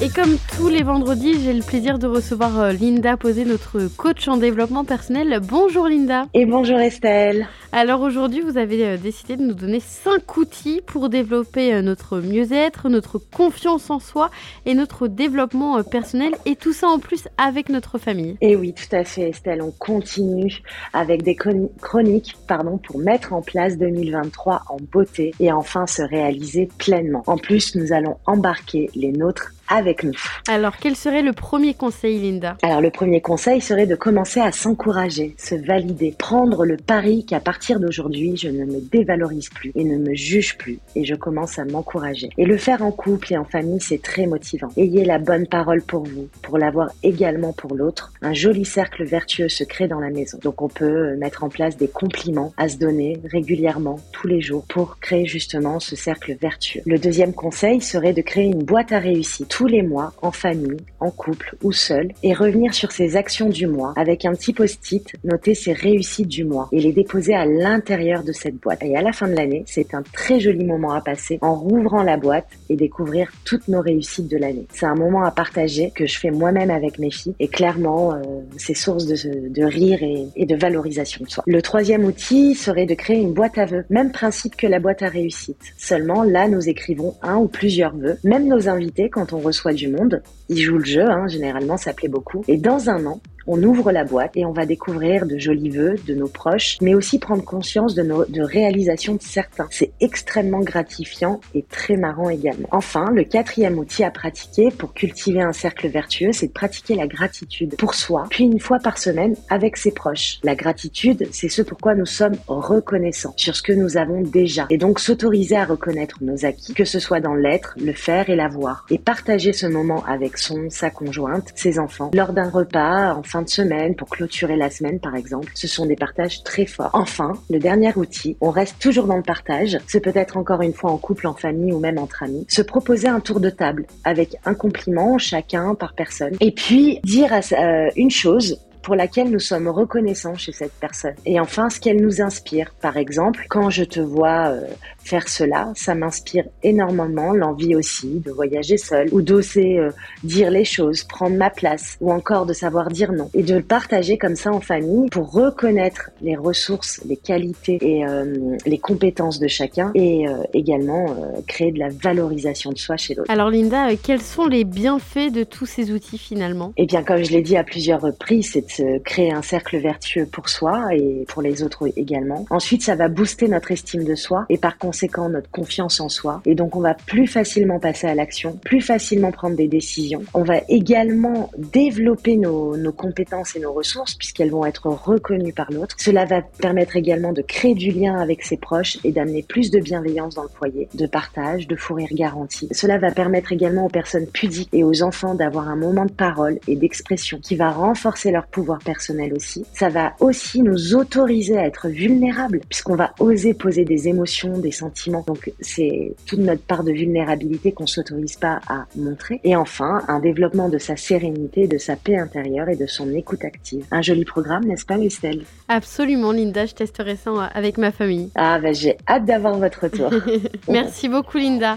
Et comme tous les vendredis, j'ai le plaisir de recevoir euh, Linda Posé, notre coach en développement personnel. Bonjour Linda. Et bonjour Estelle. Alors aujourd'hui, vous avez euh, décidé de nous donner 5 outils pour développer euh, notre mieux-être, notre confiance en soi et notre développement personnel. Et tout ça en plus avec notre famille. Et oui, tout à fait Estelle. On continue avec des chroniques pardon, pour mettre en place 2023 en beauté et enfin se réaliser pleinement. En plus, nous allons embarquer les nôtres avec nous. Alors, quel serait le premier conseil, Linda? Alors, le premier conseil serait de commencer à s'encourager, se valider, prendre le pari qu'à partir d'aujourd'hui, je ne me dévalorise plus et ne me juge plus et je commence à m'encourager. Et le faire en couple et en famille, c'est très motivant. Ayez la bonne parole pour vous, pour l'avoir également pour l'autre. Un joli cercle vertueux se crée dans la maison. Donc, on peut mettre en place des compliments à se donner régulièrement, tous les jours, pour créer justement ce cercle vertueux. Le deuxième conseil serait de créer une boîte à réussite tous les mois, en famille, en couple ou seul, et revenir sur ses actions du mois avec un petit post-it, noter ses réussites du mois et les déposer à l'intérieur de cette boîte. Et à la fin de l'année, c'est un très joli moment à passer en rouvrant la boîte et découvrir toutes nos réussites de l'année. C'est un moment à partager que je fais moi-même avec mes filles et clairement, euh, c'est source de, de rire et, et de valorisation de soi. Le troisième outil serait de créer une boîte à vœux. Même principe que la boîte à réussite. Seulement, là, nous écrivons un ou plusieurs vœux. Même nos invités, quand on reçoit du monde. Ils jouent le jeu, hein, généralement, ça plaît beaucoup. Et dans un an, on ouvre la boîte et on va découvrir de jolis vœux de nos proches, mais aussi prendre conscience de nos de réalisations de certains. C'est extrêmement gratifiant et très marrant également. Enfin, le quatrième outil à pratiquer pour cultiver un cercle vertueux, c'est de pratiquer la gratitude pour soi, puis une fois par semaine avec ses proches. La gratitude, c'est ce pourquoi nous sommes reconnaissants sur ce que nous avons déjà et donc s'autoriser à reconnaître nos acquis, que ce soit dans l'être, le faire et l'avoir, et partager ce moment avec son, sa conjointe, ses enfants, lors d'un repas, enfin de semaine, pour clôturer la semaine par exemple. Ce sont des partages très forts. Enfin, le dernier outil, on reste toujours dans le partage. C'est peut-être encore une fois en couple, en famille ou même entre amis. Se proposer un tour de table avec un compliment chacun par personne. Et puis dire à, euh, une chose pour laquelle nous sommes reconnaissants chez cette personne. Et enfin, ce qu'elle nous inspire. Par exemple, quand je te vois euh, faire cela, ça m'inspire énormément l'envie aussi de voyager seul ou d'oser euh, dire les choses, prendre ma place ou encore de savoir dire non et de le partager comme ça en famille pour reconnaître les ressources, les qualités et euh, les compétences de chacun et également créer de la valorisation de soi chez l'autre. Alors Linda, quels sont les bienfaits de tous ces outils finalement? Eh bien, comme je l'ai dit à plusieurs reprises, c'est créer un cercle vertueux pour soi et pour les autres également. Ensuite, ça va booster notre estime de soi et par conséquent notre confiance en soi. Et donc, on va plus facilement passer à l'action, plus facilement prendre des décisions. On va également développer nos, nos compétences et nos ressources puisqu'elles vont être reconnues par l'autre. Cela va permettre également de créer du lien avec ses proches et d'amener plus de bienveillance dans le foyer, de partage, de fourrir garantie. Cela va permettre également aux personnes pudiques et aux enfants d'avoir un moment de parole et d'expression qui va renforcer leur pouvoir personnel aussi. Ça va aussi nous autoriser à être vulnérables puisqu'on va oser poser des émotions, des sentiments donc c'est toute notre part de vulnérabilité qu'on s'autorise pas à montrer. Et enfin, un développement de sa sérénité, de sa paix intérieure et de son écoute active. Un joli programme, n'est-ce pas Estelle? Absolument Linda, je testerai ça avec ma famille. Ah bah j'ai hâte d'avoir votre retour. Merci beaucoup Linda.